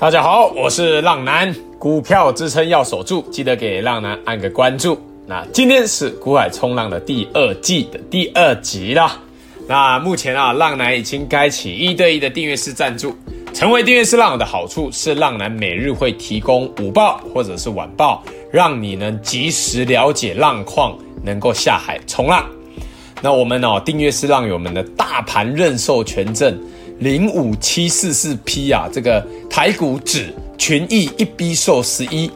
大家好，我是浪男，股票支撑要守住，记得给浪男按个关注。那今天是股海冲浪的第二季的第二集啦。那目前啊，浪男已经开启一对一的订阅式赞助。成为订阅式浪友的好处是，浪男每日会提供午报或者是晚报，让你能及时了解浪况，能够下海冲浪。那我们哦，订阅式浪友们的大盘认售权证零五七四四 P 啊，这个台股指群益一 B 售十一，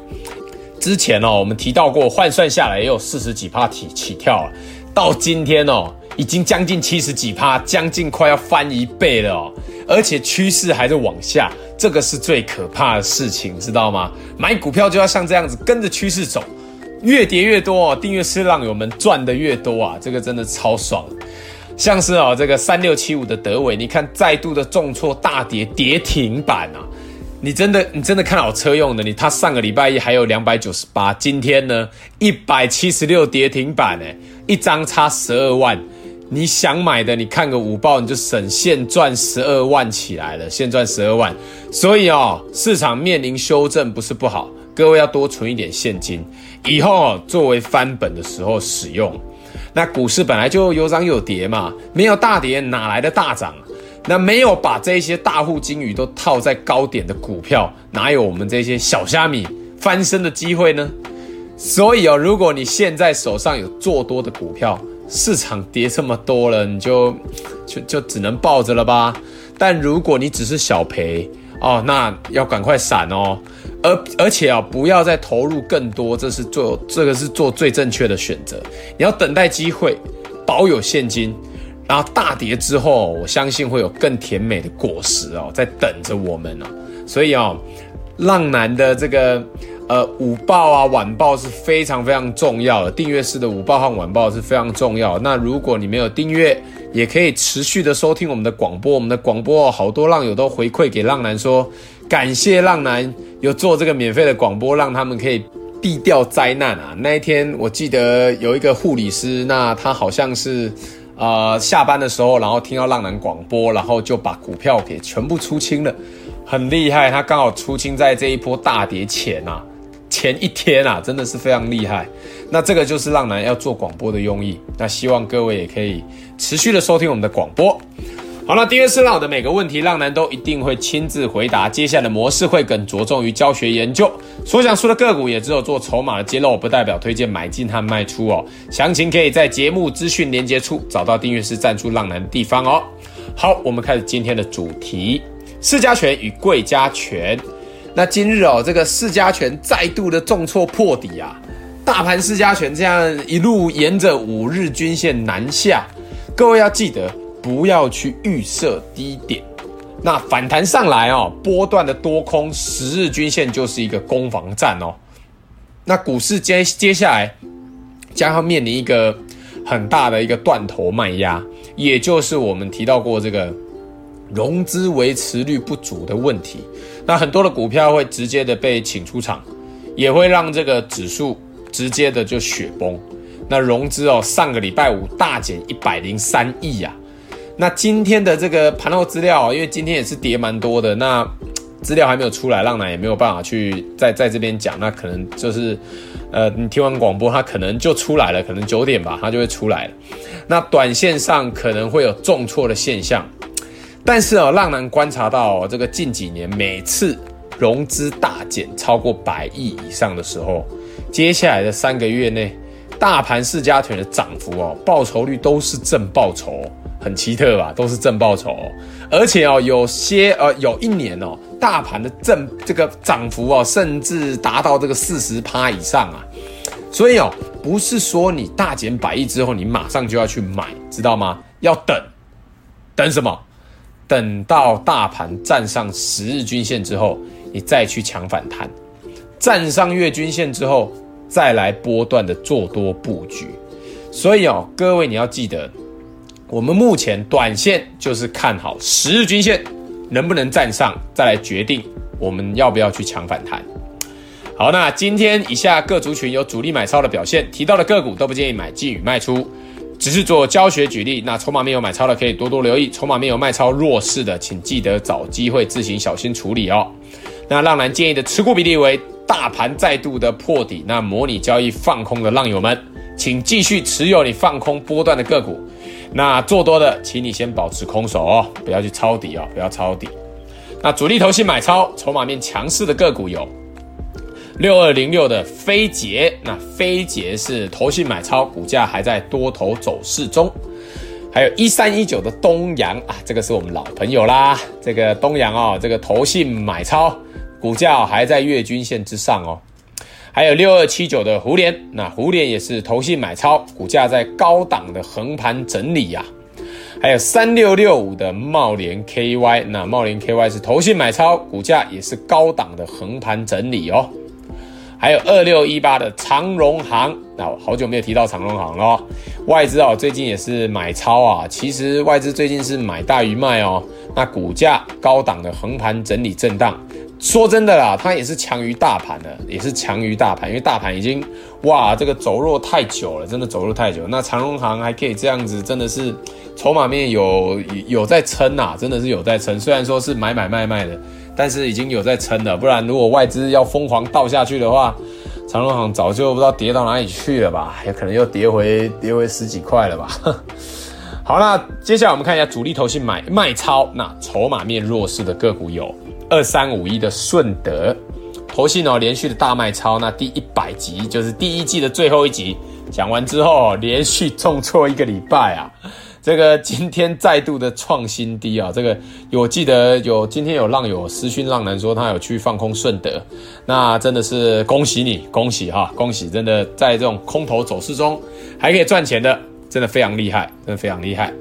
之前哦，我们提到过，换算下来也有四十几趴起起跳了，到今天哦，已经将近七十几趴，将近快要翻一倍了哦，而且趋势还在往下，这个是最可怕的事情，知道吗？买股票就要像这样子，跟着趋势走。越跌越多哦，订阅式浪友们赚的越多啊，这个真的超爽。像是哦，这个三六七五的德伟，你看再度的重挫大跌跌停板啊！你真的你真的看好车用的，你他上个礼拜一还有两百九十八，今天呢一百七十六跌停板诶，一张差十二万。你想买的，你看个五报你就省现赚十二万起来了，现赚十二万。所以哦，市场面临修正不是不好。各位要多存一点现金，以后作为翻本的时候使用。那股市本来就有涨有跌嘛，没有大跌哪来的大涨？那没有把这些大户金鱼都套在高点的股票，哪有我们这些小虾米翻身的机会呢？所以哦，如果你现在手上有做多的股票，市场跌这么多了，你就就就只能抱着了吧。但如果你只是小赔哦，那要赶快闪哦。而而且啊，不要再投入更多，这是做这个是做最正确的选择。你要等待机会，保有现金，然后大跌之后，我相信会有更甜美的果实哦，在等着我们哦。所以哦，浪男的这个呃午报啊晚报是非常非常重要的，订阅式的午报和晚报是非常重要。那如果你没有订阅，也可以持续的收听我们的广播，我们的广播好多浪友都回馈给浪男说，感谢浪男有做这个免费的广播，让他们可以避掉灾难啊。那一天我记得有一个护理师，那他好像是呃下班的时候，然后听到浪男广播，然后就把股票给全部出清了，很厉害。他刚好出清在这一波大跌前啊。前一天啊，真的是非常厉害。那这个就是浪男要做广播的用意。那希望各位也可以持续的收听我们的广播。好了，订阅是浪友的每个问题，浪男都一定会亲自回答。接下来的模式会更着重于教学研究，所讲述的个股也只有做筹码的揭露，不代表推荐买进和卖出哦。详情可以在节目资讯连接处找到订阅式赞助浪男的地方哦。好，我们开始今天的主题：市家权与贵家权。那今日哦，这个四家权再度的重挫破底啊，大盘四家权这样一路沿着五日均线南下，各位要记得不要去预设低点。那反弹上来哦，波段的多空十日均线就是一个攻防战哦。那股市接接下来将要面临一个很大的一个断头卖压，也就是我们提到过这个。融资维持率不足的问题，那很多的股票会直接的被请出场，也会让这个指数直接的就雪崩。那融资哦，上个礼拜五大减一百零三亿呀。那今天的这个盘后资料，因为今天也是跌蛮多的，那资料还没有出来，浪奶也没有办法去在在这边讲。那可能就是，呃，你听完广播，它可能就出来了，可能九点吧，它就会出来了。那短线上可能会有重挫的现象。但是哦，浪男观察到哦，这个近几年每次融资大减超过百亿以上的时候，接下来的三个月内，大盘市加权的涨幅哦，报酬率都是正报酬，很奇特吧？都是正报酬，而且哦，有些呃，有一年哦，大盘的正这个涨幅哦，甚至达到这个四十趴以上啊。所以哦，不是说你大减百亿之后，你马上就要去买，知道吗？要等，等什么？等到大盘站上十日均线之后，你再去抢反弹；站上月均线之后，再来波段的做多布局。所以哦，各位你要记得，我们目前短线就是看好十日均线能不能站上，再来决定我们要不要去抢反弹。好，那今天以下各族群有主力买超的表现，提到的个股都不建议买进与卖出。只是做教学举例，那筹码没有买超的可以多多留意，筹码没有卖超弱势的，请记得找机会自行小心处理哦。那浪男建议的持股比例为大盘再度的破底，那模拟交易放空的浪友们，请继续持有你放空波段的个股。那做多的，请你先保持空手哦，不要去抄底哦，不要抄底。那主力投信买超，筹码面强势的个股有六二零六的飞捷，那飞捷是投信买超，股价还在多头走势中。还有一三一九的东阳啊，这个是我们老朋友啦。这个东阳哦，这个投信买超，股价还在月均线之上哦。还有六二七九的胡连，那胡连也是投信买超，股价在高档的横盘整理呀、啊。还有三六六五的茂联 KY，那茂联 KY 是投信买超，股价也是高档的横盘整理哦。还有二六一八的长荣行，那好久没有提到长荣行了、外资哦，最近也是买超啊。其实外资最近是买大于卖哦。那股价高档的横盘整理震荡。说真的啦，它也是强于大盘的，也是强于大盘，因为大盘已经哇，这个走弱太久了，真的走弱太久。那长荣行还可以这样子，真的是筹码面有有在撑呐，真的是有在撑。虽然说是买买卖卖的，但是已经有在撑了。不然如果外资要疯狂倒下去的话，长隆行早就不知道跌到哪里去了吧，有可能又跌回跌回十几块了吧。好，那接下来我们看一下主力投信买卖超，那筹码面弱势的个股有。二三五一的顺德，投信哦，连续的大卖超，那第一百集就是第一季的最后一集讲完之后，连续重挫一个礼拜啊，这个今天再度的创新低啊，这个我记得有今天有浪友私讯浪男说他有去放空顺德，那真的是恭喜你，恭喜哈，恭喜，真的在这种空头走势中还可以赚钱的，真的非常厉害，真的非常厉害。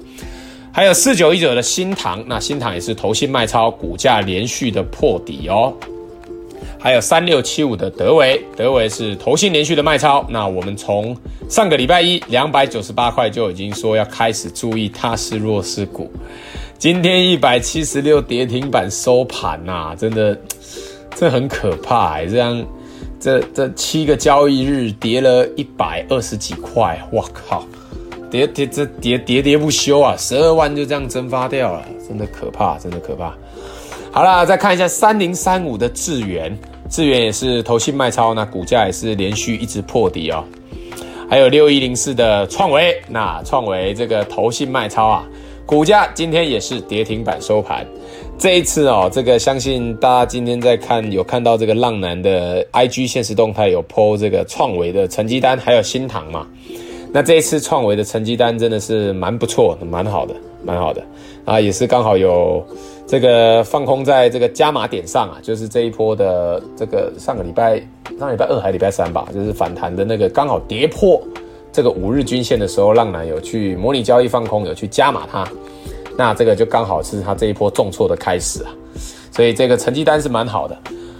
还有四九一九的新唐，那新唐也是投信卖超，股价连续的破底哦。还有三六七五的德维，德维是投信连续的卖超。那我们从上个礼拜一两百九十八块就已经说要开始注意它是弱势股，今天一百七十六跌停板收盘呐、啊，真的这很可怕哎，这样这这七个交易日跌了一百二十几块，我靠！跌跌这跌跌跌不休啊！十二万就这样蒸发掉了，真的可怕，真的可怕。好啦，再看一下三零三五的智源，智源也是投信卖超，那股价也是连续一直破底哦。还有六一零四的创维，那创维这个投信卖超啊，股价今天也是跌停板收盘。这一次哦，这个相信大家今天在看有看到这个浪男的 IG 限时动态有 po 这个创维的成绩单，还有新唐嘛。那这一次创维的成绩单真的是蛮不错，蛮好的，蛮好的啊，也是刚好有这个放空在这个加码点上啊，就是这一波的这个上个礼拜上礼拜二还是礼拜三吧，就是反弹的那个刚好跌破这个五日均线的时候，浪男有去模拟交易放空，有去加码它，那这个就刚好是它这一波重挫的开始啊，所以这个成绩单是蛮好的。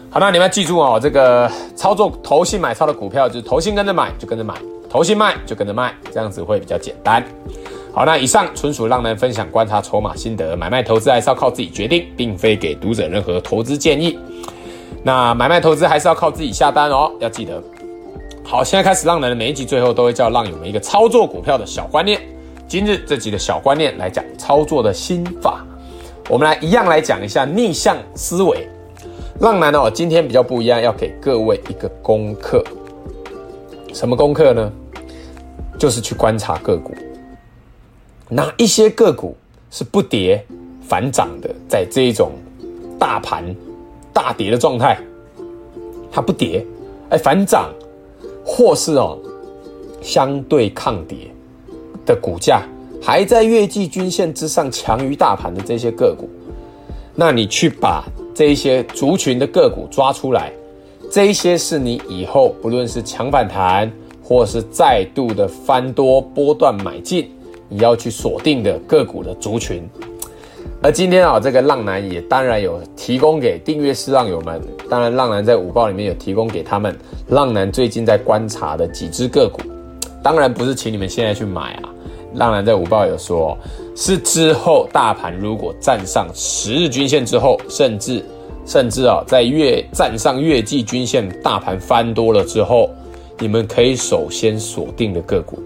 好，那你们要记住哦，这个操作投信买超的股票，就是投信跟着买就跟着买。投信卖就跟着卖，这样子会比较简单。好，那以上纯属浪男分享观察筹码心得，买卖投资还是要靠自己决定，并非给读者任何投资建议。那买卖投资还是要靠自己下单哦，要记得。好，现在开始，浪男的每一集最后都会教浪友们一个操作股票的小观念。今日这集的小观念来讲操作的心法，我们来一样来讲一下逆向思维。浪男哦，今天比较不一样，要给各位一个功课。什么功课呢？就是去观察个股，哪一些个股是不跌反涨的，在这一种大盘大跌的状态，它不跌，哎，反涨，或是哦相对抗跌的股价还在月季均线之上，强于大盘的这些个股，那你去把这一些族群的个股抓出来。这一些是你以后不论是强反弹，或是再度的翻多波段买进，你要去锁定的个股的族群。而今天啊，这个浪男也当然有提供给订阅式浪友们，当然浪男在午报里面有提供给他们，浪男最近在观察的几只个股，当然不是请你们现在去买啊，浪男在午报有说，是之后大盘如果站上十日均线之后，甚至。甚至啊，在月站上月季均线，大盘翻多了之后，你们可以首先锁定的个股，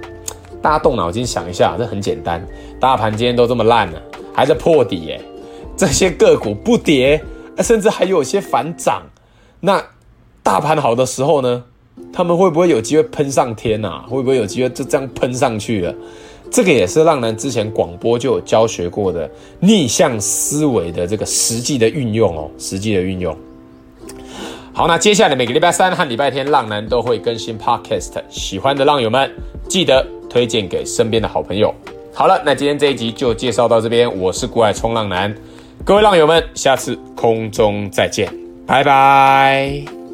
大家动脑筋想一下，这很简单。大盘今天都这么烂了，还在破底耶，这些个股不跌，甚至还有些反涨。那大盘好的时候呢，他们会不会有机会喷上天啊？会不会有机会就这样喷上去了？这个也是浪男之前广播就有教学过的逆向思维的这个实际的运用哦，实际的运用。好，那接下来每个礼拜三和礼拜天，浪男都会更新 Podcast。喜欢的浪友们，记得推荐给身边的好朋友。好了，那今天这一集就介绍到这边。我是股海冲浪男，各位浪友们，下次空中再见，拜拜。